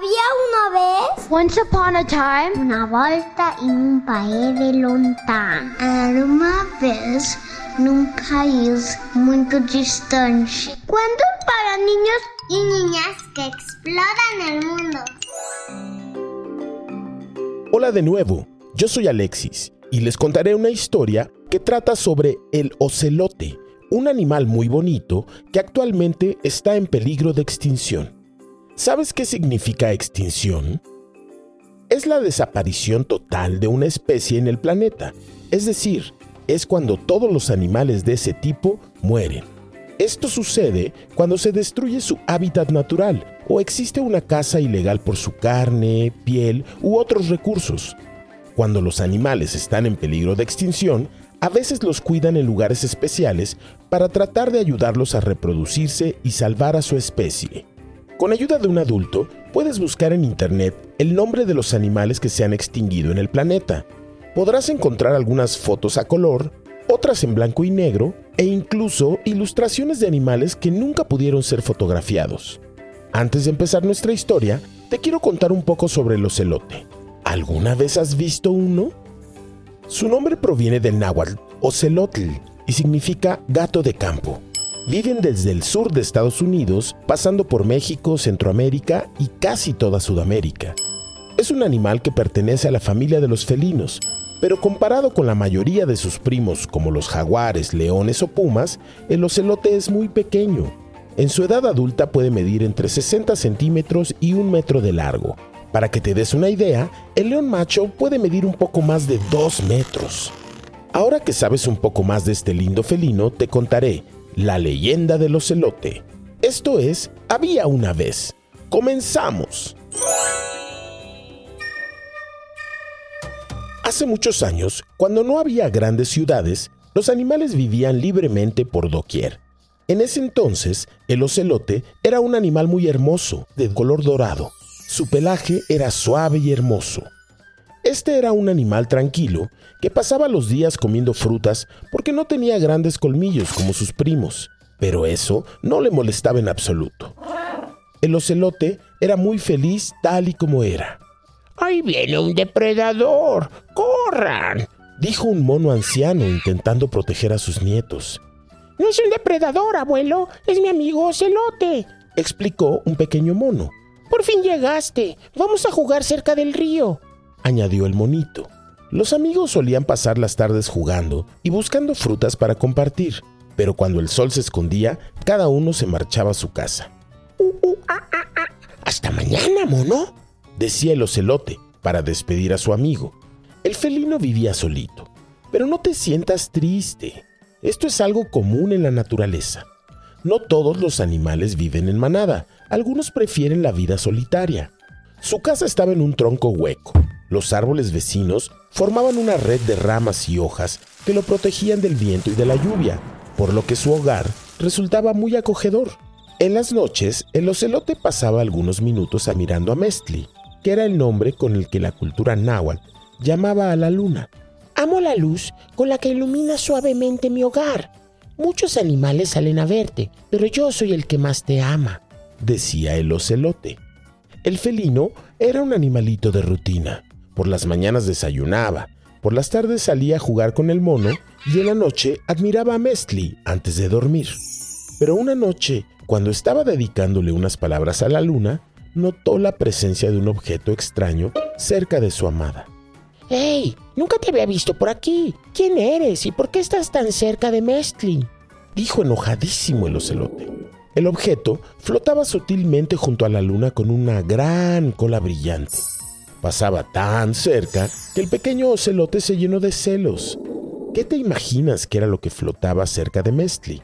Había una vez Once upon a time, una volta en un país de lontano. Era uma vez num país muito distante. Cuentos para niños y niñas que exploran el mundo. Hola de nuevo, yo soy Alexis y les contaré una historia que trata sobre el ocelote, un animal muy bonito que actualmente está en peligro de extinción. ¿Sabes qué significa extinción? Es la desaparición total de una especie en el planeta, es decir, es cuando todos los animales de ese tipo mueren. Esto sucede cuando se destruye su hábitat natural o existe una caza ilegal por su carne, piel u otros recursos. Cuando los animales están en peligro de extinción, a veces los cuidan en lugares especiales para tratar de ayudarlos a reproducirse y salvar a su especie. Con ayuda de un adulto, puedes buscar en Internet el nombre de los animales que se han extinguido en el planeta. Podrás encontrar algunas fotos a color, otras en blanco y negro e incluso ilustraciones de animales que nunca pudieron ser fotografiados. Antes de empezar nuestra historia, te quiero contar un poco sobre el ocelote. ¿Alguna vez has visto uno? Su nombre proviene del náhuatl, ocelotl, y significa gato de campo. Viven desde el sur de Estados Unidos, pasando por México, Centroamérica y casi toda Sudamérica. Es un animal que pertenece a la familia de los felinos, pero comparado con la mayoría de sus primos como los jaguares, leones o pumas, el ocelote es muy pequeño. En su edad adulta puede medir entre 60 centímetros y un metro de largo. Para que te des una idea, el león macho puede medir un poco más de 2 metros. Ahora que sabes un poco más de este lindo felino, te contaré la leyenda del ocelote. Esto es, había una vez. Comenzamos. Hace muchos años, cuando no había grandes ciudades, los animales vivían libremente por doquier. En ese entonces, el ocelote era un animal muy hermoso, de color dorado. Su pelaje era suave y hermoso. Este era un animal tranquilo que pasaba los días comiendo frutas porque no tenía grandes colmillos como sus primos, pero eso no le molestaba en absoluto. El ocelote era muy feliz tal y como era. ¡Ahí viene un depredador! ¡Corran! dijo un mono anciano intentando proteger a sus nietos. No es un depredador, abuelo, es mi amigo ocelote, explicó un pequeño mono. Por fin llegaste, vamos a jugar cerca del río, añadió el monito. Los amigos solían pasar las tardes jugando y buscando frutas para compartir, pero cuando el sol se escondía, cada uno se marchaba a su casa. Uh, uh, ah, ah, ah. Hasta mañana, mono, decía el ocelote para despedir a su amigo. El felino vivía solito, pero no te sientas triste. Esto es algo común en la naturaleza. No todos los animales viven en manada, algunos prefieren la vida solitaria. Su casa estaba en un tronco hueco. Los árboles vecinos formaban una red de ramas y hojas que lo protegían del viento y de la lluvia, por lo que su hogar resultaba muy acogedor. En las noches, el ocelote pasaba algunos minutos admirando a Mestli, que era el nombre con el que la cultura náhuatl llamaba a la luna. Amo la luz con la que ilumina suavemente mi hogar. Muchos animales salen a verte, pero yo soy el que más te ama, decía el ocelote. El felino era un animalito de rutina. Por las mañanas desayunaba, por las tardes salía a jugar con el mono y en la noche admiraba a Mestli antes de dormir. Pero una noche, cuando estaba dedicándole unas palabras a la luna, notó la presencia de un objeto extraño cerca de su amada. ¡Hey! Nunca te había visto por aquí. ¿Quién eres y por qué estás tan cerca de Mestli? Dijo enojadísimo el ocelote. El objeto flotaba sutilmente junto a la luna con una gran cola brillante. Pasaba tan cerca que el pequeño ocelote se llenó de celos. ¿Qué te imaginas que era lo que flotaba cerca de Mestli?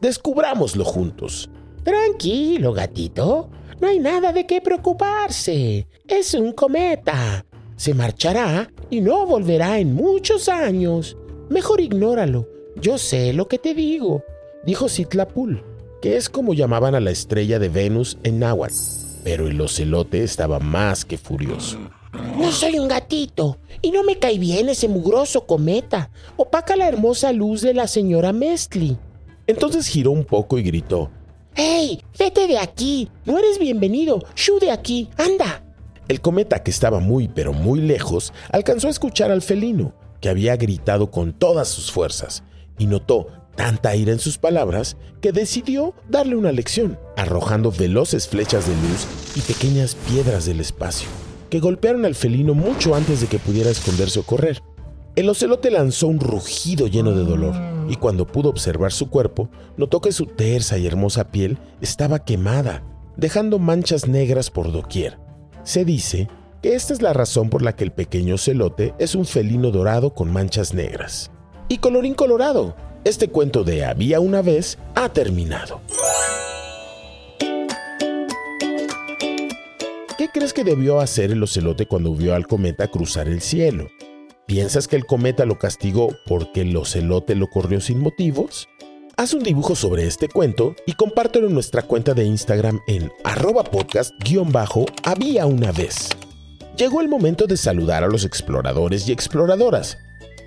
Descubrámoslo juntos. Tranquilo, gatito. No hay nada de qué preocuparse. Es un cometa. Se marchará y no volverá en muchos años. Mejor ignóralo. Yo sé lo que te digo, dijo Citlapul, que es como llamaban a la estrella de Venus en náhuatl. Pero el ocelote estaba más que furioso. No soy un gatito y no me cae bien ese mugroso cometa. Opaca la hermosa luz de la señora Mestli. Entonces giró un poco y gritó: ¡Hey! ¡Vete de aquí! ¡No eres bienvenido! ¡Shu de aquí! ¡Anda! El cometa, que estaba muy pero muy lejos, alcanzó a escuchar al felino, que había gritado con todas sus fuerzas, y notó tanta ira en sus palabras que decidió darle una lección, arrojando veloces flechas de luz y pequeñas piedras del espacio, que golpearon al felino mucho antes de que pudiera esconderse o correr. El ocelote lanzó un rugido lleno de dolor, y cuando pudo observar su cuerpo, notó que su tersa y hermosa piel estaba quemada, dejando manchas negras por doquier. Se dice que esta es la razón por la que el pequeño ocelote es un felino dorado con manchas negras. Y colorín colorado, este cuento de Había una vez ha terminado. ¿Qué crees que debió hacer el ocelote cuando vio al cometa cruzar el cielo? ¿Piensas que el cometa lo castigó porque el ocelote lo corrió sin motivos? Haz un dibujo sobre este cuento y compártelo en nuestra cuenta de Instagram en arroba podcast-había una vez. Llegó el momento de saludar a los exploradores y exploradoras.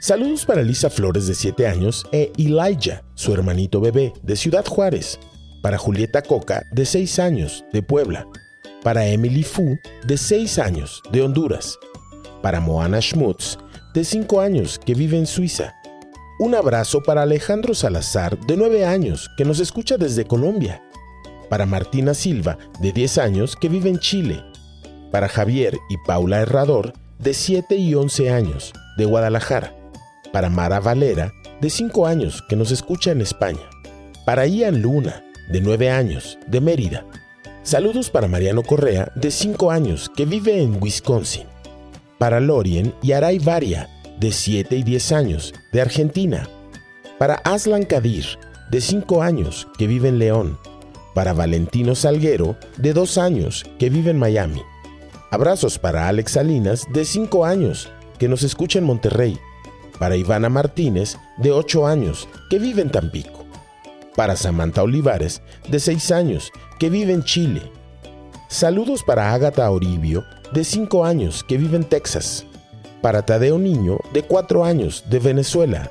Saludos para Lisa Flores de 7 años e Elijah, su hermanito bebé, de Ciudad Juárez. Para Julieta Coca, de 6 años, de Puebla. Para Emily Fu, de 6 años, de Honduras. Para Moana Schmutz, de 5 años, que vive en Suiza. Un abrazo para Alejandro Salazar, de 9 años, que nos escucha desde Colombia. Para Martina Silva, de 10 años, que vive en Chile. Para Javier y Paula Herrador, de 7 y 11 años, de Guadalajara. Para Mara Valera, de 5 años, que nos escucha en España. Para Ian Luna, de 9 años, de Mérida. Saludos para Mariano Correa, de 5 años, que vive en Wisconsin para Lorien y Aray Varia, de 7 y 10 años, de Argentina. Para Aslan Kadir, de 5 años, que vive en León. Para Valentino Salguero, de 2 años, que vive en Miami. Abrazos para Alex Salinas, de 5 años, que nos escucha en Monterrey. Para Ivana Martínez, de 8 años, que vive en Tampico. Para Samantha Olivares, de 6 años, que vive en Chile. Saludos para Ágata Oribio, de 5 años, que vive en Texas. Para Tadeo Niño, de 4 años, de Venezuela.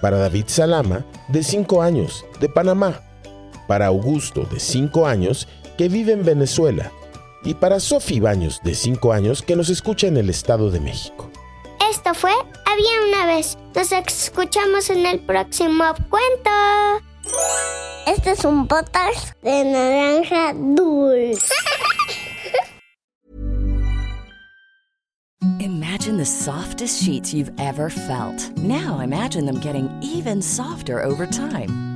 Para David Salama, de 5 años, de Panamá. Para Augusto, de 5 años, que vive en Venezuela. Y para Sofi Baños, de 5 años, que nos escucha en el Estado de México. Esto fue Había una vez. Nos escuchamos en el próximo cuento. Este es un podcast de naranja dulce. Imagine the softest sheets you've ever felt. Now imagine them getting even softer over time.